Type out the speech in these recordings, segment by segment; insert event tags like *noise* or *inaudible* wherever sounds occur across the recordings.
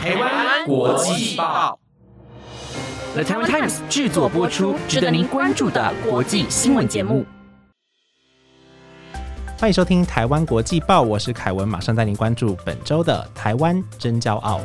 台湾国际报，The Taiwan Times 制作播出，值得您关注的国际新闻节目。欢迎收听《台湾国际报》，我是凯文，马上带您关注本周的台湾真骄傲。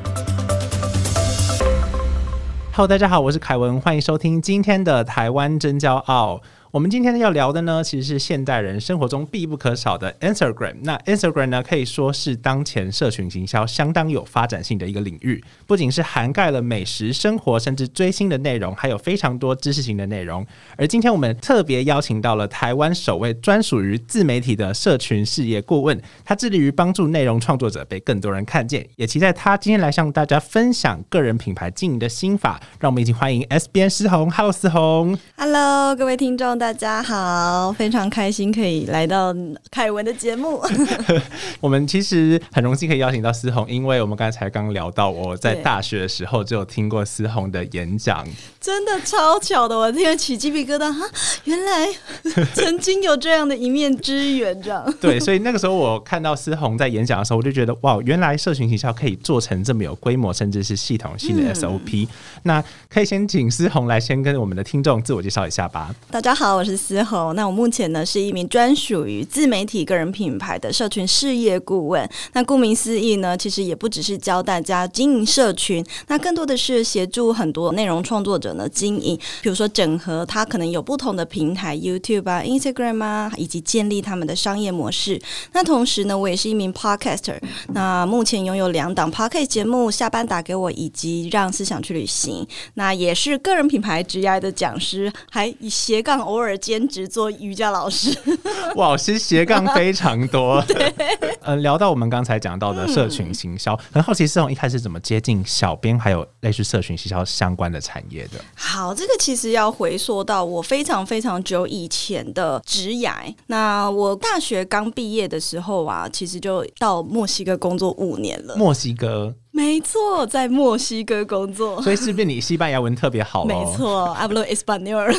Hello，大家好，我是凯文，欢迎收听今天的《台湾真骄傲》。我们今天要聊的呢，其实是现代人生活中必不可少的 Instagram。那 Instagram 呢，可以说是当前社群行销相当有发展性的一个领域，不仅是涵盖了美食、生活，甚至追星的内容，还有非常多知识型的内容。而今天我们特别邀请到了台湾首位专属于自媒体的社群事业顾问，他致力于帮助内容创作者被更多人看见，也期待他今天来向大家分享个人品牌经营的心法。让我们一起欢迎 S B N 思红，Hello 思红，Hello 各位听众。大家好，非常开心可以来到凯文的节目。*laughs* 我们其实很荣幸可以邀请到思红，因为我们刚才刚聊到我在大学的时候就有听过思红的演讲，真的超巧的，我听得起鸡皮疙瘩哈！原来曾经有这样的一面之缘，这样 *laughs* 对。所以那个时候我看到思红在演讲的时候，我就觉得哇，原来社群营销可以做成这么有规模，甚至是系统性的 SOP。那可以先请思红来先跟我们的听众自我介绍一下吧。大家好。我是思宏，那我目前呢是一名专属于自媒体个人品牌的社群事业顾问。那顾名思义呢，其实也不只是教大家经营社群，那更多的是协助很多内容创作者呢经营，比如说整合他可能有不同的平台，YouTube 啊、Instagram 啊，以及建立他们的商业模式。那同时呢，我也是一名 Podcaster，那目前拥有两档 Podcast 节目，下班打给我，以及让思想去旅行。那也是个人品牌职业的讲师，还以斜杠偶尔。而兼职做瑜伽老师，*laughs* 哇，其实斜杠非常多。*laughs* 对，*laughs* 呃，聊到我们刚才讲到的社群行销，很好奇是从一开始怎么接近小编，还有类似社群行销相关的产业的。好，这个其实要回溯到我非常非常久以前的职涯。那我大学刚毕业的时候啊，其实就到墨西哥工作五年了。墨西哥。没错，在墨西哥工作，所以是不是你西班牙文特别好？没错，hablo español。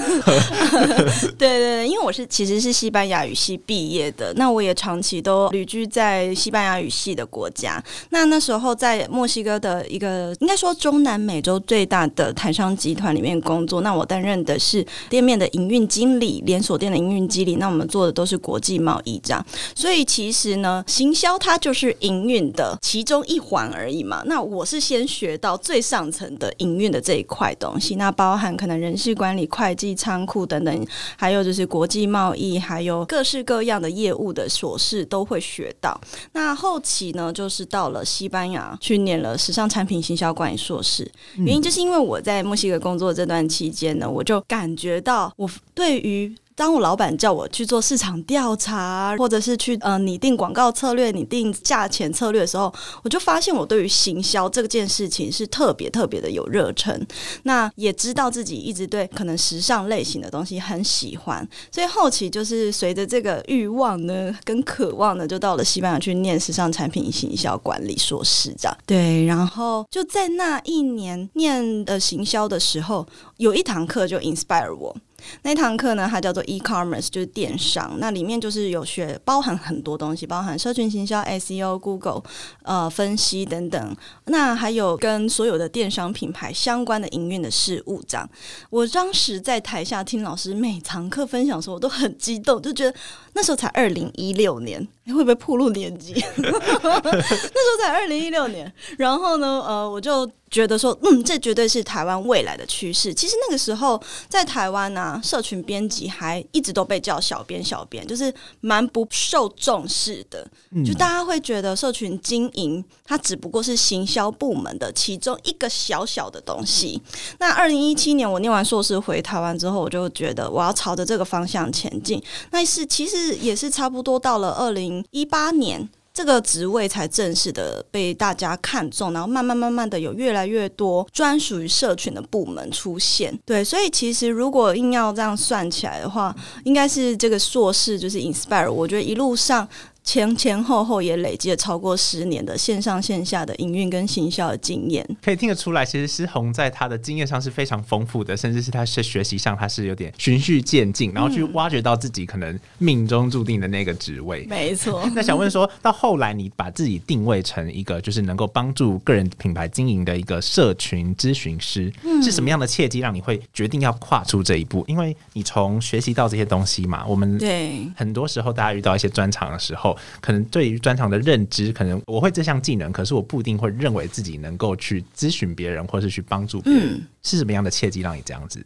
对 *laughs* 对对，因为我是其实是西班牙语系毕业的，那我也长期都旅居在西班牙语系的国家。那那时候在墨西哥的一个应该说中南美洲最大的台商集团里面工作，那我担任的是店面的营运经理，连锁店的营运经理。那我们做的都是国际贸易这样，所以其实呢，行销它就是营运的其中一环而已嘛。那我是先学到最上层的营运的这一块东西，那包含可能人事管理、会计、仓库等等，还有就是国际贸易，还有各式各样的业务的琐事都会学到。那后期呢，就是到了西班牙去念了时尚产品行销管理硕士，原因就是因为我在墨西哥工作这段期间呢，我就感觉到我对于。当我老板叫我去做市场调查，或者是去呃拟定广告策略、拟定价钱策略的时候，我就发现我对于行销这件事情是特别特别的有热忱。那也知道自己一直对可能时尚类型的东西很喜欢，所以后期就是随着这个欲望呢跟渴望呢，就到了西班牙去念时尚产品行销管理硕士这样。对，然后就在那一年念的行销的时候，有一堂课就 inspire 我。那堂课呢，它叫做 e-commerce，就是电商。那里面就是有学，包含很多东西，包含社群行销、SEO、Google 呃分析等等。那还有跟所有的电商品牌相关的营运的事务。这样，我当时在台下听老师每堂课分享的时候，我都很激动，就觉得那时候才二零一六年。你会不会暴露年纪？*laughs* 那时候才二零一六年，然后呢，呃，我就觉得说，嗯，这绝对是台湾未来的趋势。其实那个时候在台湾呢，社群编辑还一直都被叫小编，小编就是蛮不受重视的。就大家会觉得社群经营它只不过是行销部门的其中一个小小的东西。那二零一七年我念完硕士回台湾之后，我就觉得我要朝着这个方向前进。那是其实也是差不多到了二零。一八年，这个职位才正式的被大家看中，然后慢慢慢慢的有越来越多专属于社群的部门出现。对，所以其实如果硬要这样算起来的话，应该是这个硕士就是 inspire。我觉得一路上。前前后后也累积了超过十年的线上线下的营运跟行销的经验。可以听得出来，其实思红在他的经验上是非常丰富的，甚至是他是学习上他是有点循序渐进，然后去挖掘到自己可能命中注定的那个职位。没错。*laughs* 那想问说到后来，你把自己定位成一个就是能够帮助个人品牌经营的一个社群咨询师，是什么样的契机让你会决定要跨出这一步？因为你从学习到这些东西嘛，我们对很多时候大家遇到一些专长的时候，可能对于专长的认知，可能我会这项技能，可是我不一定会认为自己能够去咨询别人，或是去帮助别人，是什么样的契机让你这样子？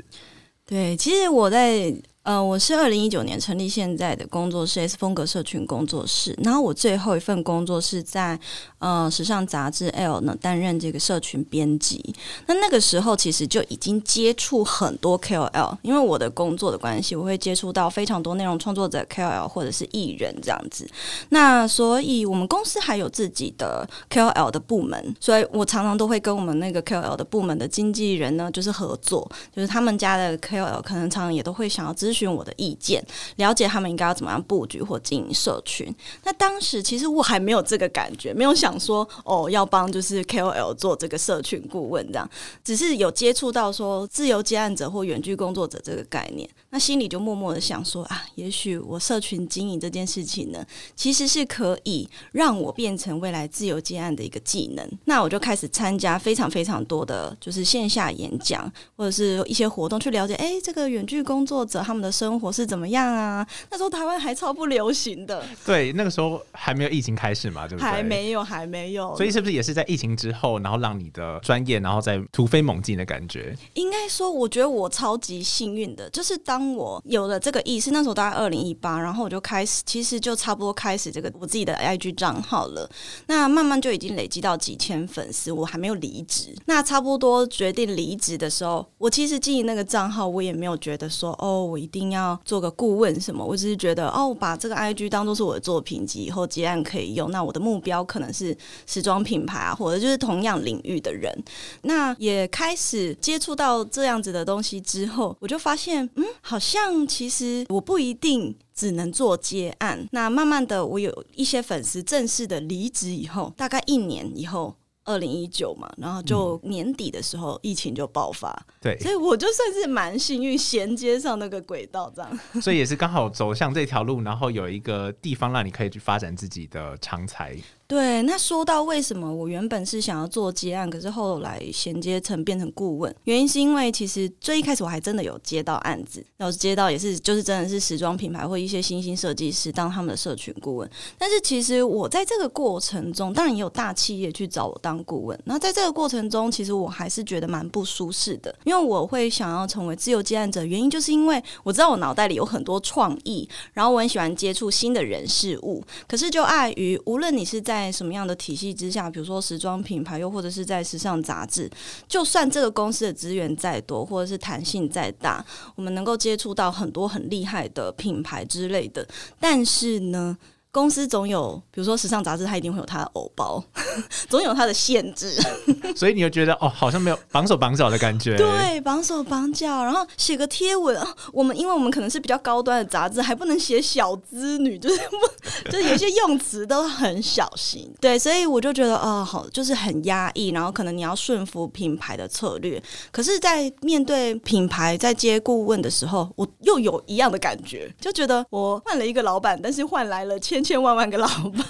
对，其实我在。呃，我是二零一九年成立现在的工作室 S 风格社群工作室，然后我最后一份工作是在呃时尚杂志 L 呢担任这个社群编辑。那那个时候其实就已经接触很多 KOL，因为我的工作的关系，我会接触到非常多内容创作者 KOL 或者是艺人这样子。那所以我们公司还有自己的 KOL 的部门，所以我常常都会跟我们那个 KOL 的部门的经纪人呢就是合作，就是他们家的 KOL 可能常常也都会想要咨询我的意见，了解他们应该要怎么样布局或经营社群。那当时其实我还没有这个感觉，没有想说哦要帮就是 KOL 做这个社群顾问这样，只是有接触到说自由接案者或远距工作者这个概念，那心里就默默的想说啊，也许我社群经营这件事情呢，其实是可以让我变成未来自由接案的一个技能。那我就开始参加非常非常多的就是线下演讲或者是一些活动，去了解哎这个远距工作者他们。的生活是怎么样啊？那时候台湾还超不流行的，对，那个时候还没有疫情开始嘛，对不对？还没有，还没有。所以是不是也是在疫情之后，然后让你的专业，然后再突飞猛进的感觉？应该说，我觉得我超级幸运的，就是当我有了这个意识，那时候大概二零一八，然后我就开始，其实就差不多开始这个我自己的 IG 账号了。那慢慢就已经累积到几千粉丝，我还没有离职。那差不多决定离职的时候，我其实经营那个账号，我也没有觉得说，哦，我一一定要做个顾问什么？我只是觉得哦，把这个 I G 当做是我的作品集，以后结案可以用。那我的目标可能是时装品牌啊，或者就是同样领域的人。那也开始接触到这样子的东西之后，我就发现，嗯，好像其实我不一定只能做接案。那慢慢的，我有一些粉丝正式的离职以后，大概一年以后。二零一九嘛，然后就年底的时候，疫情就爆发，对，所以我就算是蛮幸运，衔接上那个轨道这样，*laughs* 所以也是刚好走向这条路，然后有一个地方让你可以去发展自己的长才。对，那说到为什么我原本是想要做接案，可是后来衔接成变成顾问，原因是因为其实最一开始我还真的有接到案子，然后接到也是就是真的是时装品牌或一些新兴设计师当他们的社群顾问。但是其实我在这个过程中，当然也有大企业去找我当顾问。那在这个过程中，其实我还是觉得蛮不舒适的，因为我会想要成为自由接案者，原因就是因为我知道我脑袋里有很多创意，然后我很喜欢接触新的人事物，可是就碍于无论你是在在什么样的体系之下，比如说时装品牌，又或者是在时尚杂志，就算这个公司的资源再多，或者是弹性再大，我们能够接触到很多很厉害的品牌之类的，但是呢？公司总有，比如说时尚杂志，它一定会有它的偶包，*laughs* 总有它的限制。*laughs* 所以你就觉得哦，好像没有绑手绑脚的感觉。对，绑手绑脚，然后写个贴文，我们因为我们可能是比较高端的杂志，还不能写小资女，就是不，*laughs* 就是有些用词都很小心。对，所以我就觉得哦，好，就是很压抑。然后可能你要顺服品牌的策略，可是，在面对品牌在接顾问的时候，我又有一样的感觉，就觉得我换了一个老板，但是换来了千。千千万万个老板，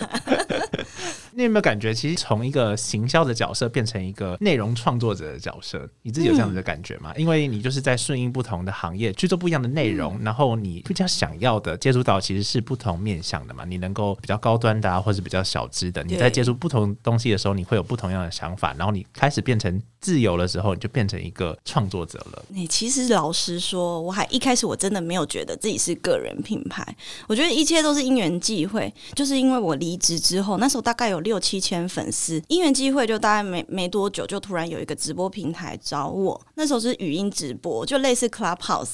你有没有感觉，其实从一个行销的角色变成一个内容创作者的角色，你自己有这样子的感觉吗？因为你就是在顺应不同的行业去做不一样的内容，然后你比较想要的接触到其实是不同面向的嘛。你能够比较高端的啊，或者比较小资的，你在接触不同东西的时候，你会有不同样的想法，然后你开始变成自由的时候，你就变成一个创作者了。你其实老实说，我还一开始我真的没有觉得自己是个人品牌，我觉得一切都是因缘际会。就是因为我离职之后，那时候大概有有六七千粉丝。因缘机会，就大概没没多久，就突然有一个直播平台找我，那时候是语音直播，就类似 Clubhouse，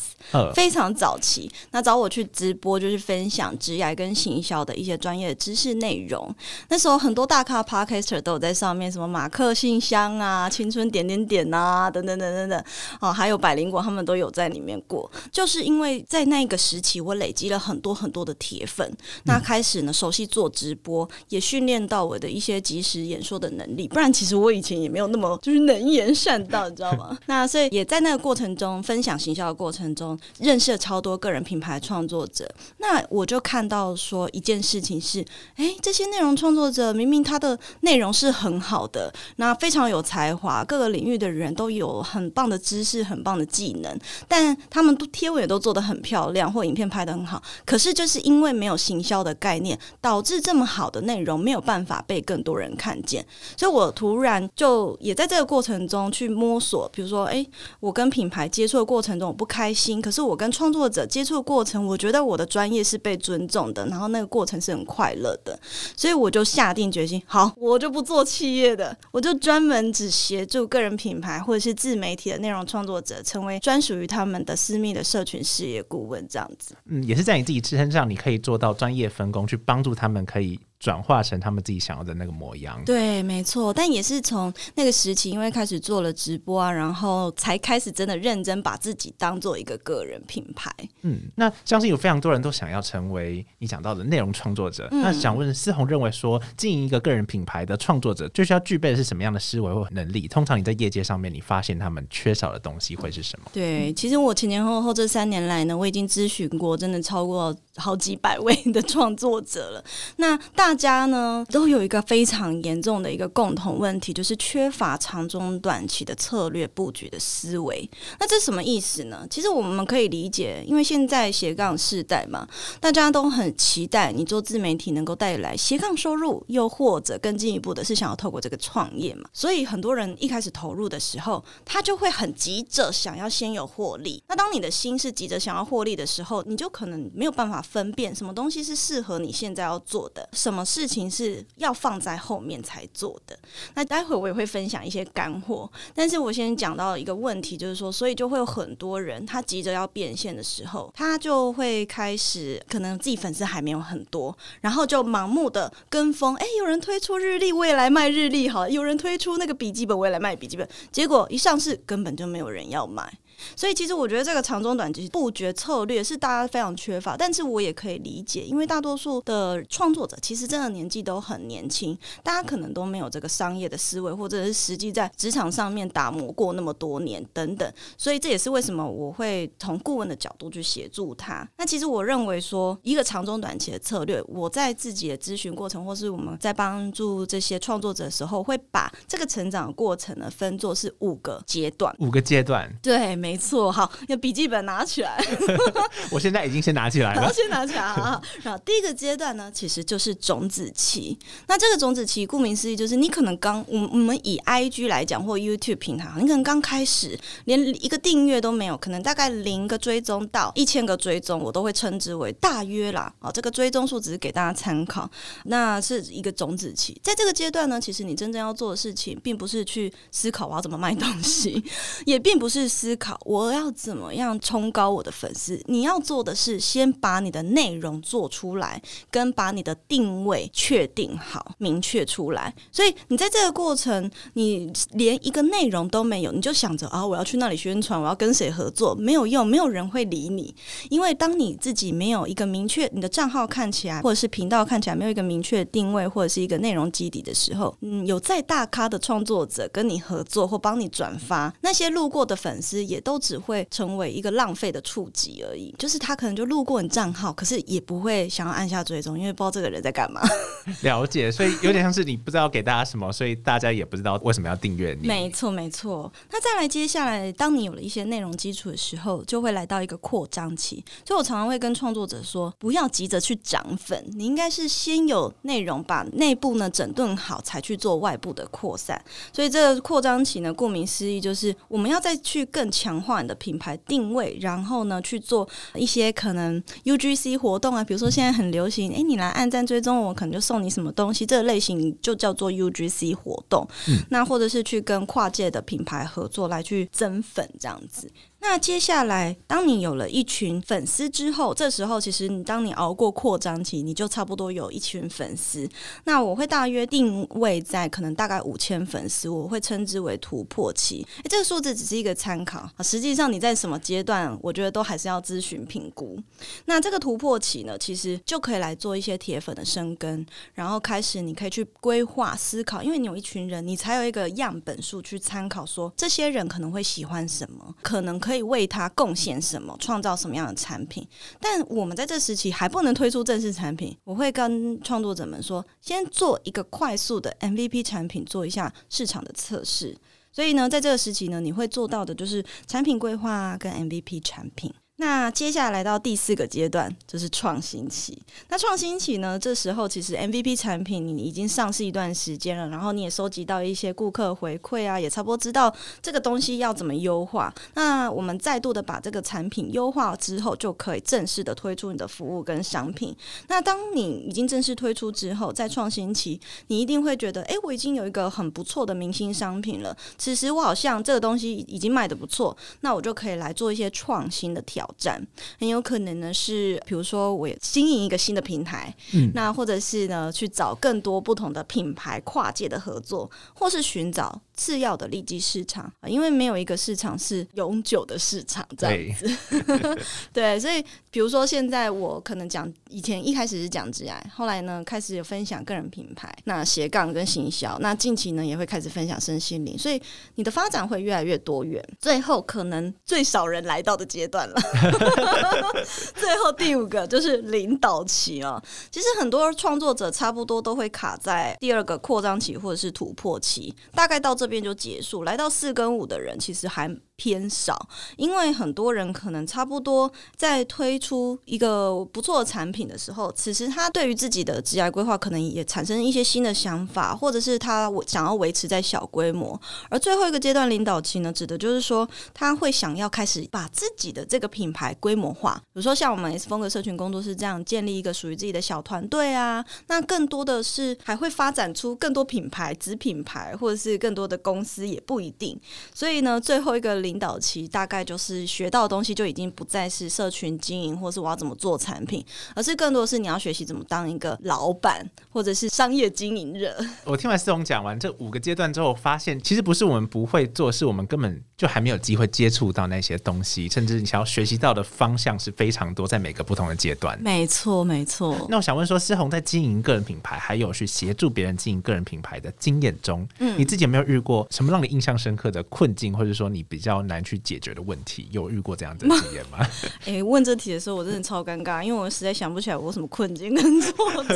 非常早期。那找我去直播，就是分享职业跟行销的一些专业的知识内容。那时候很多大咖 Podcaster 都有在上面，什么马克信箱啊、青春点点点啊，等等等等等，哦，还有百灵果，他们都有在里面过。就是因为在那个时期，我累积了很多很多的铁粉，那开始呢熟悉做直播，也训练到我的一些即时演说的能力。不然，其实我以前也没有那么就是能言善道，你知道吗？*laughs* 那所以也在那个过程中，分享行销的过程中，认识了超多个人品牌创作者。那我就看到说一件事情是，哎，这些内容创作者明明他的内容是很好的，那非常有才华，各个领域的人都有很棒的知识、很棒的技能，但他们都贴文也都做得很漂亮，或影片拍得很好。可是就是因为没有行销的概念，导致这么好的内容没有办法被更多人看见。所以我突然就也在这个过程中去摸索，比如说，哎，我跟品牌接触的过程中我不开心，可是我跟创作者接触的过程，我觉得我的专业是被尊重的，然后那个过程是很快乐的。所以我就下定决心，好，我就不做企业的，我就专门只协助个人品牌或者是自媒体的内容创作者，成为专属于他们的私密的社群事业顾问，这样子。嗯，也是在你自己自身上，你可以做到专业分工，去帮助他们可以。转化成他们自己想要的那个模样。对，没错。但也是从那个时期，因为开始做了直播啊，然后才开始真的认真把自己当做一个个人品牌。嗯，那相信有非常多人都想要成为你讲到的内容创作者。那想问思红，认为说经营一个个人品牌的创作者，最需要具备的是什么样的思维或能力？通常你在业界上面，你发现他们缺少的东西会是什么？对，其实我前前后后这三年来呢，我已经咨询过真的超过好几百位的创作者了。那大大家呢都有一个非常严重的一个共同问题，就是缺乏长中短期的策略布局的思维。那这什么意思呢？其实我们可以理解，因为现在斜杠世代嘛，大家都很期待你做自媒体能够带来斜杠收入，又或者更进一步的是想要透过这个创业嘛。所以很多人一开始投入的时候，他就会很急着想要先有获利。那当你的心是急着想要获利的时候，你就可能没有办法分辨什么东西是适合你现在要做的，什么。什么事情是要放在后面才做的？那待会我也会分享一些干货，但是我先讲到一个问题，就是说，所以就会有很多人他急着要变现的时候，他就会开始可能自己粉丝还没有很多，然后就盲目的跟风。哎，有人推出日历，我也来卖日历好；有人推出那个笔记本，我也来卖笔记本。结果一上市，根本就没有人要买。所以其实我觉得这个长中短期布局策略是大家非常缺乏，但是我也可以理解，因为大多数的创作者其实真的年纪都很年轻，大家可能都没有这个商业的思维，或者是实际在职场上面打磨过那么多年等等，所以这也是为什么我会从顾问的角度去协助他。那其实我认为说一个长中短期的策略，我在自己的咨询过程，或是我们在帮助这些创作者的时候，会把这个成长过程呢分作是五个阶段，五个阶段，对。没错，好，要笔记本拿起来。*laughs* 我现在已经先拿起来了，先拿起来啊。然后第一个阶段呢，其实就是种子期。那这个种子期，顾名思义，就是你可能刚，我我们以 I G 来讲，或 YouTube 平台，你可能刚开始，连一个订阅都没有，可能大概零个追踪到一千个追踪，我都会称之为大约啦。啊，这个追踪数只是给大家参考，那是一个种子期。在这个阶段呢，其实你真正要做的事情，并不是去思考我要怎么卖东西，*laughs* 也并不是思考。我要怎么样冲高我的粉丝？你要做的是先把你的内容做出来，跟把你的定位确定好、明确出来。所以你在这个过程，你连一个内容都没有，你就想着啊，我要去那里宣传，我要跟谁合作，没有用，没有人会理你。因为当你自己没有一个明确，你的账号看起来或者是频道看起来没有一个明确定位，或者是一个内容基底的时候，嗯，有再大咖的创作者跟你合作或帮你转发，那些路过的粉丝也。都只会成为一个浪费的触及而已，就是他可能就路过你账号，可是也不会想要按下追踪，因为不知道这个人在干嘛。*laughs* 了解，所以有点像是你不知道给大家什么，所以大家也不知道为什么要订阅你。没错，没错。那再来，接下来，当你有了一些内容基础的时候，就会来到一个扩张期。所以我常常会跟创作者说，不要急着去涨粉，你应该是先有内容，把内部呢整顿好，才去做外部的扩散。所以这个扩张期呢，顾名思义，就是我们要再去更强。强化你的品牌定位，然后呢去做一些可能 UGC 活动啊，比如说现在很流行，诶，你来按赞追踪我，可能就送你什么东西，这个类型就叫做 UGC 活动。那或者是去跟跨界的品牌合作来去增粉这样子。那接下来，当你有了一群粉丝之后，这时候其实你当你熬过扩张期，你就差不多有一群粉丝。那我会大约定位在可能大概五千粉丝，我会称之为突破期。诶，这个数字只是一个参考啊，实际上你在什么阶段，我觉得都还是要咨询评估。那这个突破期呢，其实就可以来做一些铁粉的生根，然后开始你可以去规划思考，因为你有一群人，你才有一个样本数去参考，说这些人可能会喜欢什么，可能可以。为他贡献什么，创造什么样的产品？但我们在这时期还不能推出正式产品。我会跟创作者们说，先做一个快速的 MVP 产品，做一下市场的测试。所以呢，在这个时期呢，你会做到的就是产品规划跟 MVP 产品。那接下来到第四个阶段，就是创新期。那创新期呢？这时候其实 MVP 产品你已经上市一段时间了，然后你也收集到一些顾客回馈啊，也差不多知道这个东西要怎么优化。那我们再度的把这个产品优化之后，就可以正式的推出你的服务跟商品。那当你已经正式推出之后，在创新期，你一定会觉得，哎，我已经有一个很不错的明星商品了。此时我好像这个东西已经卖的不错，那我就可以来做一些创新的调。挑战很有可能呢，是比如说我经营一个新的平台，嗯，那或者是呢去找更多不同的品牌跨界的合作，或是寻找。次要的利基市场啊，因为没有一个市场是永久的市场这样子。*laughs* 对，所以比如说现在我可能讲以前一开始是讲致癌，后来呢开始有分享个人品牌，那斜杠跟行销，那近期呢也会开始分享身心灵，所以你的发展会越来越多元。最后可能最少人来到的阶段了。*laughs* 最后第五个就是领导期哦，其实很多创作者差不多都会卡在第二个扩张期或者是突破期，大概到这。这边就结束，来到四跟五的人其实还。偏少，因为很多人可能差不多在推出一个不错的产品的时候，此时他对于自己的职业规划可能也产生一些新的想法，或者是他想要维持在小规模。而最后一个阶段领导期呢，指的就是说他会想要开始把自己的这个品牌规模化，比如说像我们 S 风格社群工作室这样建立一个属于自己的小团队啊。那更多的是还会发展出更多品牌、子品牌，或者是更多的公司也不一定。所以呢，最后一个。领导期大概就是学到的东西就已经不再是社群经营，或是我要怎么做产品，而是更多是你要学习怎么当一个老板，或者是商业经营者。*laughs* 我听完四龙讲完这五个阶段之后，发现其实不是我们不会做，是我们根本就还没有机会接触到那些东西，甚至你想要学习到的方向是非常多，在每个不同的阶段。没错，没错。那我想问说，思红在经营个人品牌，还有去协助别人经营个人品牌的经验中，嗯，你自己有没有遇过什么让你印象深刻的困境，或者说你比较？难去解决的问题，有遇过这样的经验吗？*laughs* *laughs* 哎，问这题的时候，我真的超尴尬，因为我实在想不起来我什么困境跟挫折。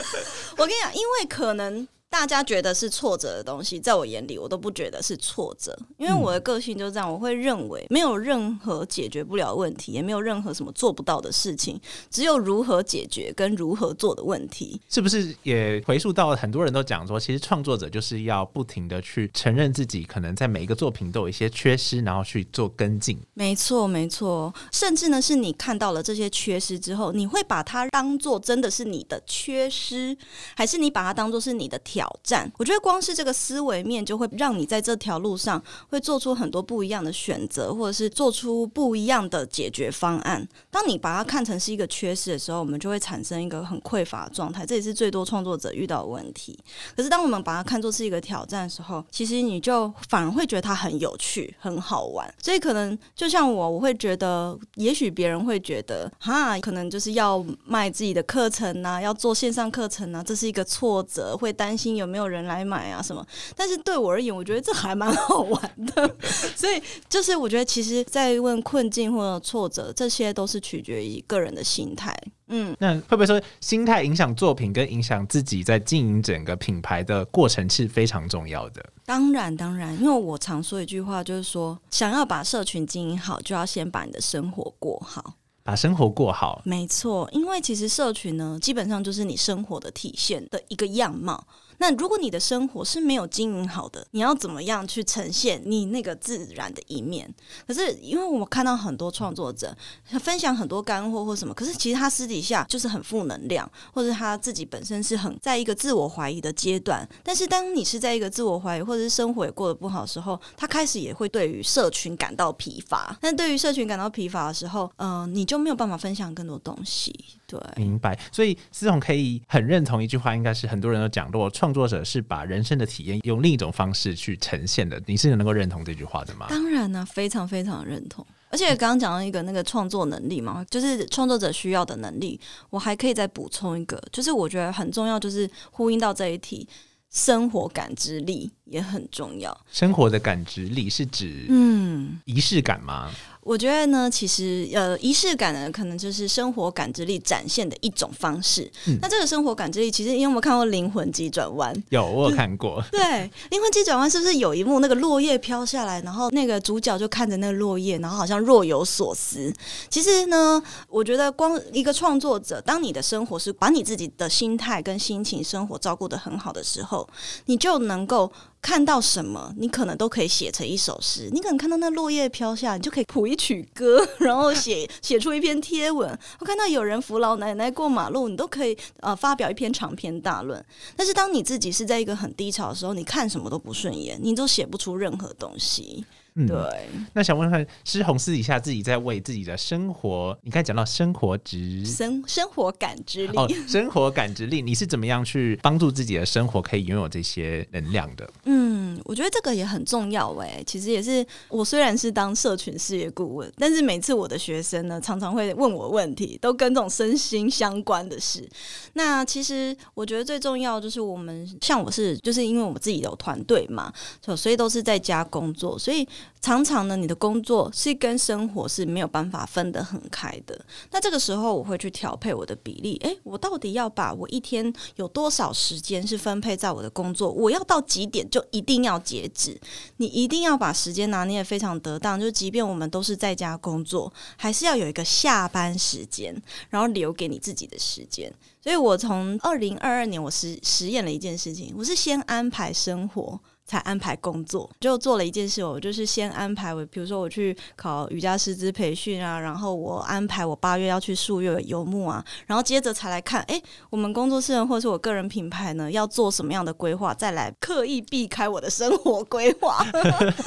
*laughs* 我跟你讲，因为可能。大家觉得是挫折的东西，在我眼里，我都不觉得是挫折，因为我的个性就是这样，我会认为没有任何解决不了问题，也没有任何什么做不到的事情，只有如何解决跟如何做的问题。是不是也回溯到很多人都讲说，其实创作者就是要不停的去承认自己可能在每一个作品都有一些缺失，然后去做跟进。没错，没错，甚至呢，是你看到了这些缺失之后，你会把它当做真的是你的缺失，还是你把它当做是你的挑战，我觉得光是这个思维面就会让你在这条路上会做出很多不一样的选择，或者是做出不一样的解决方案。当你把它看成是一个缺失的时候，我们就会产生一个很匮乏的状态，这也是最多创作者遇到的问题。可是当我们把它看作是一个挑战的时候，其实你就反而会觉得它很有趣、很好玩。所以可能就像我，我会觉得，也许别人会觉得，哈，可能就是要卖自己的课程啊，要做线上课程啊，这是一个挫折，会担心。有没有人来买啊？什么？但是对我而言，我觉得这还蛮好玩的。*laughs* 所以，就是我觉得，其实，在问困境或者挫折，这些都是取决于个人的心态。嗯，那会不会说心态影响作品，跟影响自己在经营整个品牌的过程是非常重要的？当然，当然，因为我常说一句话，就是说，想要把社群经营好，就要先把你的生活过好。把生活过好，没错，因为其实社群呢，基本上就是你生活的体现的一个样貌。那如果你的生活是没有经营好的，你要怎么样去呈现你那个自然的一面？可是因为我们看到很多创作者分享很多干货或什么，可是其实他私底下就是很负能量，或者他自己本身是很在一个自我怀疑的阶段。但是当你是在一个自我怀疑，或者是生活也过得不好的时候，他开始也会对于社群感到疲乏。但对于社群感到疲乏的时候，嗯，你就没有办法分享更多东西。对，明白。所以思彤可以很认同一句话，应该是很多人都讲过，创作者是把人生的体验用另一种方式去呈现的。你是能够认同这句话的吗？当然呢，非常非常认同。而且刚刚讲到一个那个创作能力嘛，就是创作者需要的能力。我还可以再补充一个，就是我觉得很重要，就是呼应到这一题，生活感知力也很重要。生活的感知力是指嗯仪式感吗？我觉得呢，其实呃，仪式感呢，可能就是生活感知力展现的一种方式。那这个生活感知力，其实你有没有看过《灵魂急转弯》，有我有看过。对，《灵魂急转弯》是不是有一幕那个落叶飘下来，然后那个主角就看着那个落叶，然后好像若有所思。其实呢，我觉得光一个创作者，当你的生活是把你自己的心态跟心情、生活照顾的很好的时候，你就能够。看到什么，你可能都可以写成一首诗。你可能看到那落叶飘下，你就可以谱一曲歌，然后写 *laughs* 写出一篇贴文。我看到有人扶老奶奶过马路，你都可以呃发表一篇长篇大论。但是当你自己是在一个很低潮的时候，你看什么都不顺眼，你都写不出任何东西。对，那想问看，诗红私底下自己在为自己的生活，你刚才讲到生活值、生生活感知力哦，生活感知力，你是怎么样去帮助自己的生活可以拥有这些能量的？嗯，我觉得这个也很重要哎。其实也是我虽然是当社群事业顾问，但是每次我的学生呢，常常会问我问题，都跟这种身心相关的事。那其实我觉得最重要就是我们像我是，就是因为我们自己有团队嘛，所以都是在家工作，所以。常常呢，你的工作是跟生活是没有办法分得很开的。那这个时候，我会去调配我的比例。诶，我到底要把我一天有多少时间是分配在我的工作？我要到几点就一定要截止？你一定要把时间拿捏的非常得当。就即便我们都是在家工作，还是要有一个下班时间，然后留给你自己的时间。所以我从二零二二年，我实实验了一件事情，我是先安排生活。才安排工作，就做了一件事。我就是先安排我，比如说我去考瑜伽师资培训啊，然后我安排我八月要去数月游牧啊，然后接着才来看，哎，我们工作室人或者是我个人品牌呢，要做什么样的规划，再来刻意避开我的生活规划，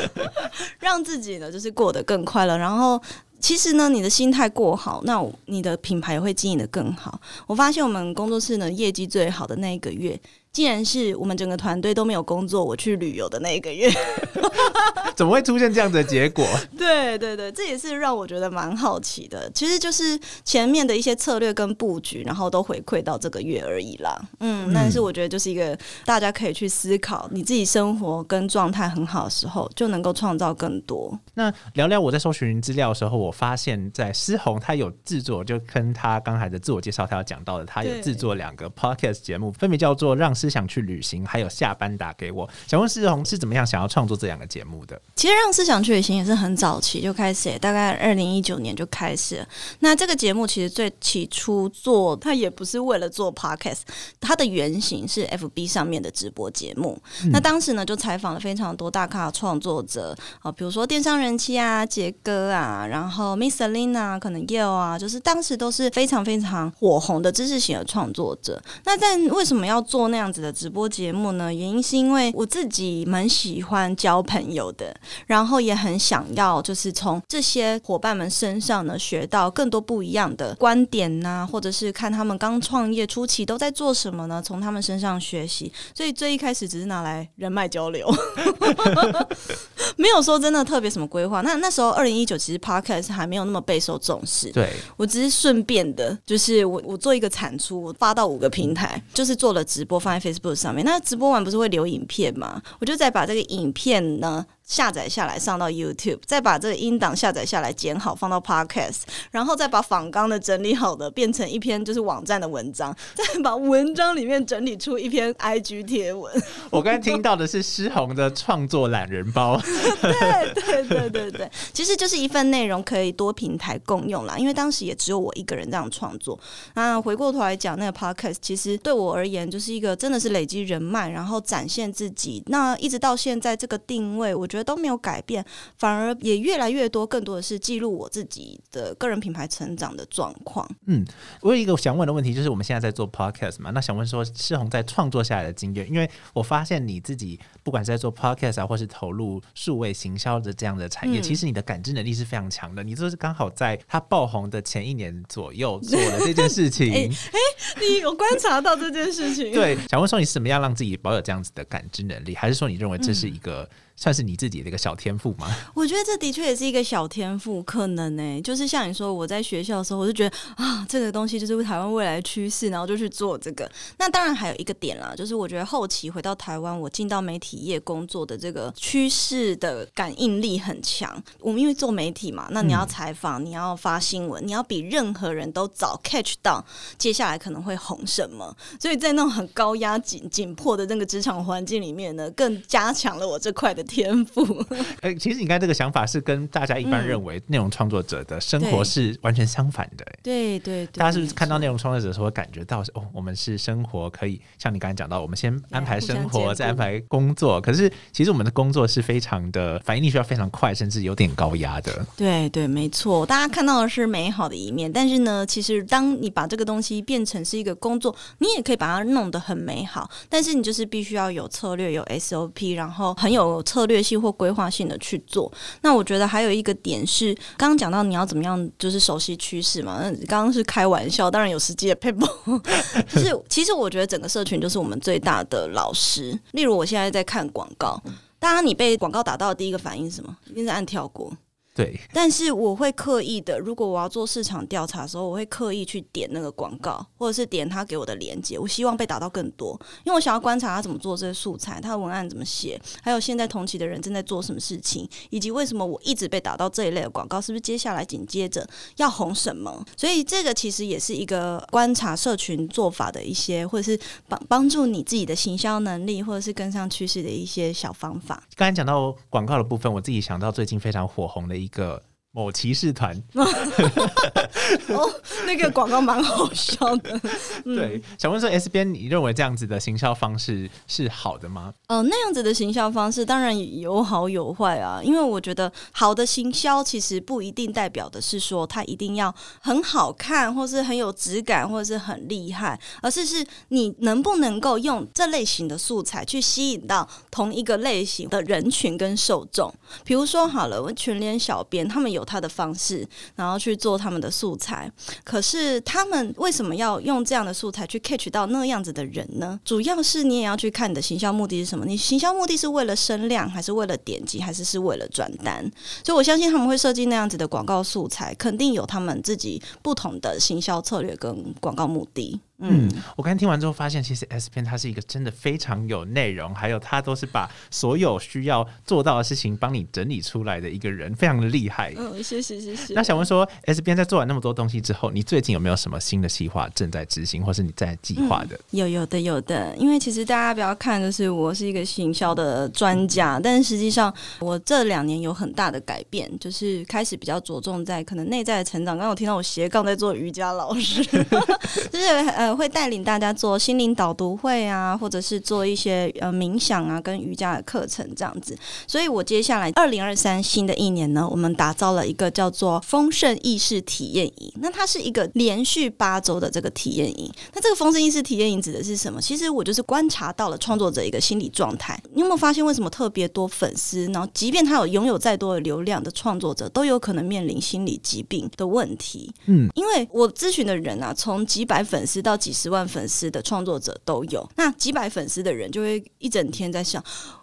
*laughs* 让自己呢就是过得更快乐。然后其实呢，你的心态过好，那你的品牌也会经营的更好。我发现我们工作室呢业绩最好的那一个月。既然是我们整个团队都没有工作，我去旅游的那一个月，*laughs* 怎么会出现这样的结果？*laughs* 对对对，这也是让我觉得蛮好奇的。其实就是前面的一些策略跟布局，然后都回馈到这个月而已啦。嗯，但是我觉得就是一个大家可以去思考，你自己生活跟状态很好的时候，就能够创造更多。那聊聊我在搜寻资料的时候，我发现在思红他有制作，就跟他刚才的自我介绍他要讲到的，他有制作两个 podcast 节目，分别叫做让。思想去旅行，还有下班打给我。想问思红是怎么样想要创作这两个节目的？其实让思想去旅行也是很早期就开始，大概二零一九年就开始。那这个节目其实最起初做，它也不是为了做 podcast，它的原型是 FB 上面的直播节目。那当时呢，就采访了非常多大咖创作者啊，比如说电商人气啊、杰哥啊，然后 Miss Lina，可能 Yale 啊，就是当时都是非常非常火红的知识型的创作者。那在为什么要做那样？子的直播节目呢，原因是因为我自己蛮喜欢交朋友的，然后也很想要就是从这些伙伴们身上呢学到更多不一样的观点呐，或者是看他们刚创业初期都在做什么呢？从他们身上学习。所以最一开始只是拿来人脉交流，*laughs* 没有说真的特别什么规划。那那时候二零一九其实 podcast 还没有那么备受重视，对我只是顺便的，就是我我做一个产出，我发到五个平台，就是做了直播放在。Facebook 上面，那直播完不是会留影片吗？我就再把这个影片呢。下载下来上到 YouTube，再把这个音档下载下来剪好放到 Podcast，然后再把仿纲的整理好的变成一篇就是网站的文章，*laughs* 再把文章里面整理出一篇 IG 贴文。*laughs* 我刚才听到的是诗红的创作懒人包，*laughs* 对对对对对，其实就是一份内容可以多平台共用啦。因为当时也只有我一个人这样创作。那回过头来讲，那个 Podcast 其实对我而言就是一个真的是累积人脉，然后展现自己。那一直到现在这个定位，我觉得都没有改变，反而也越来越多，更多的是记录我自己的个人品牌成长的状况。嗯，我有一个想问的问题，就是我们现在在做 Podcast 嘛，那想问说世宏在创作下来的经验，因为我发现你自己不管是在做 Podcast 啊，或是投入数位行销的这样的产业，嗯其实你的感知能力是非常强的。你就是刚好在它爆红的前一年左右做了这件事情。*laughs* 哎你有观察到这件事情？*laughs* 对，想问说你是怎么样让自己保有这样子的感知能力，还是说你认为这是一个、算是你自己的一个小天赋吗？我觉得这的确也是一个小天赋，可能呢、就是像你说，我在学校的时候，我就觉得啊，这个东西就是台湾未来趋势，然后就去做这个。那当然还有一个点啦，就是我觉得后期回到台湾，我进到媒体业工作的这个趋势的感应力很强。我们因为做媒体嘛，那你要采访，你要发新闻，你要比任何人都早 catch 到接下来可能会红什么，所以在那种很高压紧紧迫的那个职场环境里面呢，更加强了我这块的天赋。呃，*laughs* 其实你刚才这个想法是跟大家一般嗯。认为内容创作者的生活是完全相反的、对对对，大家是不是看到内容创作者的时候，会感觉到哦，我们是生活可以像你刚才讲到，我们先安排生活，再安排工作。可是其实我们的工作是非常的反应力需要非常快，甚至有点高压的。对对，没错，大家看到的是美好的一面，但是呢，其实当你把这个东西变成是一个工作，你也可以把它弄得很美好，但是你就是必须要有策略、有 SOP，然后很有策略性或规划性的去做。那我觉得还有一个点是，刚刚讲到你要怎么样，就是熟悉趋势嘛。那刚刚是开玩笑，当然有实际的 paper，*laughs* 就是其实我觉得整个社群就是我们最大的老师。例如我现在在看广告，当然你被广告打到的第一个反应是什么？一定是按跳过。对，但是我会刻意的，如果我要做市场调查的时候，我会刻意去点那个广告，或者是点他给我的链接。我希望被打到更多，因为我想要观察他怎么做这些素材，他的文案怎么写，还有现在同期的人正在做什么事情，以及为什么我一直被打到这一类的广告，是不是接下来紧接着要红什么？所以这个其实也是一个观察社群做法的一些，或者是帮帮助你自己的行销能力，或者是跟上趋势的一些小方法。刚才讲到广告的部分，我自己想到最近非常火红的一个某骑士团，*laughs* 哦，那个广告蛮好笑的。*laughs* 对，想问说 S 边，你认为这样子的行销方式是好的吗？呃，那样子的行销方式当然有好有坏啊，因为我觉得好的行销其实不一定代表的是说它一定要很好看，或是很有质感，或者是很厉害，而是是你能不能够用这类型的素材去吸引到同一个类型的人群跟受众。比如说好了，我全联小编他们有他的方式，然后去做他们的素材，可是他们为什么要用这样的素材去 catch 到那样子的人呢？主要是你也要去看你的行销目的是什么。你行销目的是为了声量，还是为了点击，还是是为了转单？所以我相信他们会设计那样子的广告素材，肯定有他们自己不同的行销策略跟广告目的。嗯，我刚才听完之后发现，其实 S 片它是一个真的非常有内容，还有他都是把所有需要做到的事情帮你整理出来的一个人，非常的厉害。嗯，谢谢谢谢那想问说，S 边在做完那么多东西之后，你最近有没有什么新的计划正在执行，或是你在计划的？有有的有的，因为其实大家不要看，就是我是一个行销的专家，但实际上我这两年有很大的改变，就是开始比较着重在可能内在的成长。刚刚我听到我斜杠在做瑜伽老师，*laughs* 就是呃会带领大家做心灵导读会啊，或者是做一些呃冥想啊跟瑜伽的课程这样子。所以我接下来二零二三新的一年呢，我们打造了一个叫做丰盛意识体验营。那它是一个连续八周的这个体验营。那这个丰盛意识体验营指的是什么？其实我就是观察到了创作者一个心理状态。你有没有发现，为什么特别多粉丝，然后即便他有拥有再多的流量的创作者，都有可能面临心理疾病的问题？嗯，因为我咨询的人啊，从几百粉丝到几十万粉丝的创作者都有。那几百粉丝的人就会一整天在想。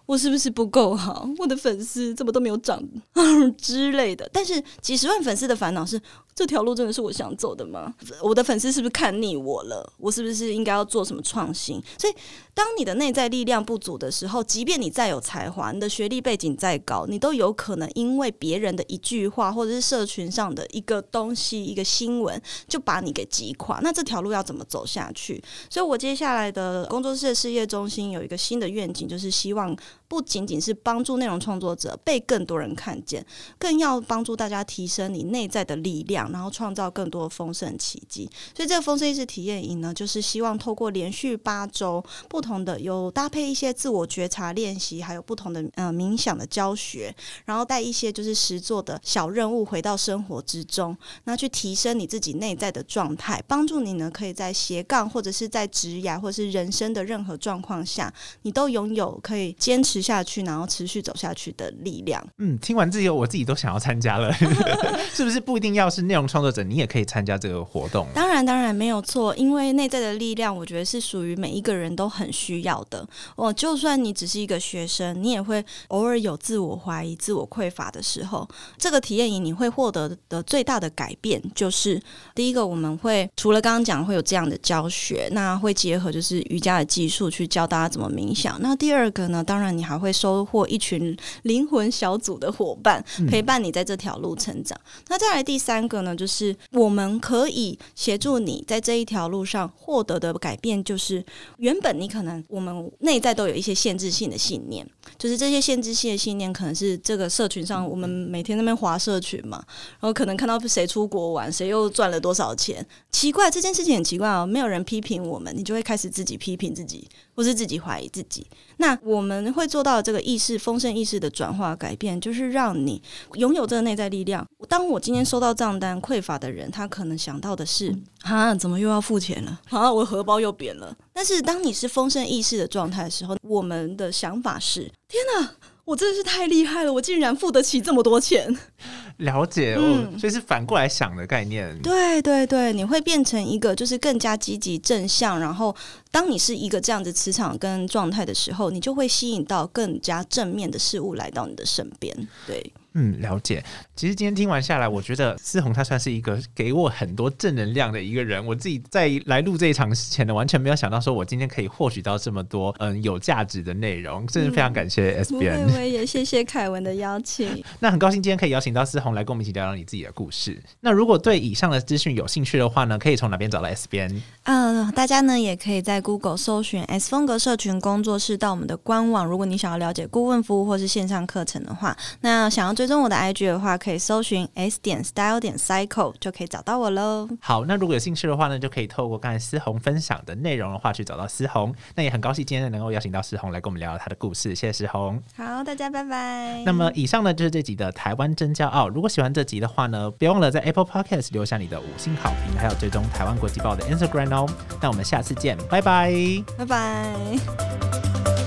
我是不是不够好？我的粉丝怎么都没有涨 *laughs* 之类的？但是几十万粉丝的烦恼是。这条路真的是我想走的吗？我的粉丝是不是看腻我了？我是不是应该要做什么创新？所以，当你的内在力量不足的时候，即便你再有才华，你的学历背景再高，你都有可能因为别人的一句话，或者是社群上的一个东西、一个新闻，就把你给击垮。那这条路要怎么走下去？所以我接下来的工作室的事业中心有一个新的愿景，就是希望不仅仅是帮助内容创作者被更多人看见，更要帮助大家提升你内在的力量。然后创造更多丰盛奇迹，所以这个丰盛意识体验营呢，就是希望透过连续八周不同的，有搭配一些自我觉察练习，还有不同的呃冥想的教学，然后带一些就是实做的小任务回到生活之中，那去提升你自己内在的状态，帮助你呢可以在斜杠或者是在职涯或是人生的任何状况下，你都拥有可以坚持下去，然后持续走下去的力量。嗯，听完这个我自己都想要参加了，*laughs* *laughs* 是不是不一定要是内容？创作者，你也可以参加这个活动。当然，当然没有错，因为内在的力量，我觉得是属于每一个人都很需要的。哦，就算你只是一个学生，你也会偶尔有自我怀疑、自我匮乏的时候。这个体验营你会获得的最大的改变，就是第一个，我们会除了刚刚讲会有这样的教学，那会结合就是瑜伽的技术去教大家怎么冥想。那第二个呢，当然你还会收获一群灵魂小组的伙伴，陪伴你在这条路成长。那再来第三个呢？就是我们可以协助你在这一条路上获得的改变，就是原本你可能我们内在都有一些限制性的信念，就是这些限制性的信念可能是这个社群上我们每天那边划社群嘛，然后可能看到谁出国玩，谁又赚了多少钱，奇怪这件事情很奇怪哦，没有人批评我们，你就会开始自己批评自己。不是自己怀疑自己，那我们会做到这个意识丰盛意识的转化改变，就是让你拥有这个内在力量。当我今天收到账单匮乏的人，他可能想到的是：啊，怎么又要付钱了？啊，我荷包又扁了。但是当你是丰盛意识的状态的时候，我们的想法是：天哪！我真的是太厉害了！我竟然付得起这么多钱。*laughs* 了解，嗯，所以是反过来想的概念。对对对，你会变成一个就是更加积极正向，然后当你是一个这样子磁场跟状态的时候，你就会吸引到更加正面的事物来到你的身边。对。嗯，了解。其实今天听完下来，我觉得思红他算是一个给我很多正能量的一个人。我自己在来录这一场前呢，完全没有想到说我今天可以获取到这么多嗯有价值的内容，真是非常感谢 S B N。我也谢谢凯文的邀请。*laughs* 那很高兴今天可以邀请到思红来跟我们一起聊聊你自己的故事。那如果对以上的资讯有兴趣的话呢，可以从哪边找到 S B N？嗯，大家呢也可以在 Google 搜寻 S 风格社群工作室，到我们的官网。如果你想要了解顾问服务或是线上课程的话，那想要追踪我的 IG 的话，可以搜寻 S 点 Style 点 Cycle 就可以找到我喽。好，那如果有兴趣的话呢，就可以透过刚才思红分享的内容的话去找到思红。那也很高兴今天能够邀请到思红来跟我们聊聊他的故事，谢谢思红。好，大家拜拜。那么以上呢就是这集的台湾真骄傲。如果喜欢这集的话呢，别忘了在 Apple Podcast 留下你的五星好评，还有追踪台湾国际报的 Instagram 哦。那我们下次见，拜拜，拜拜。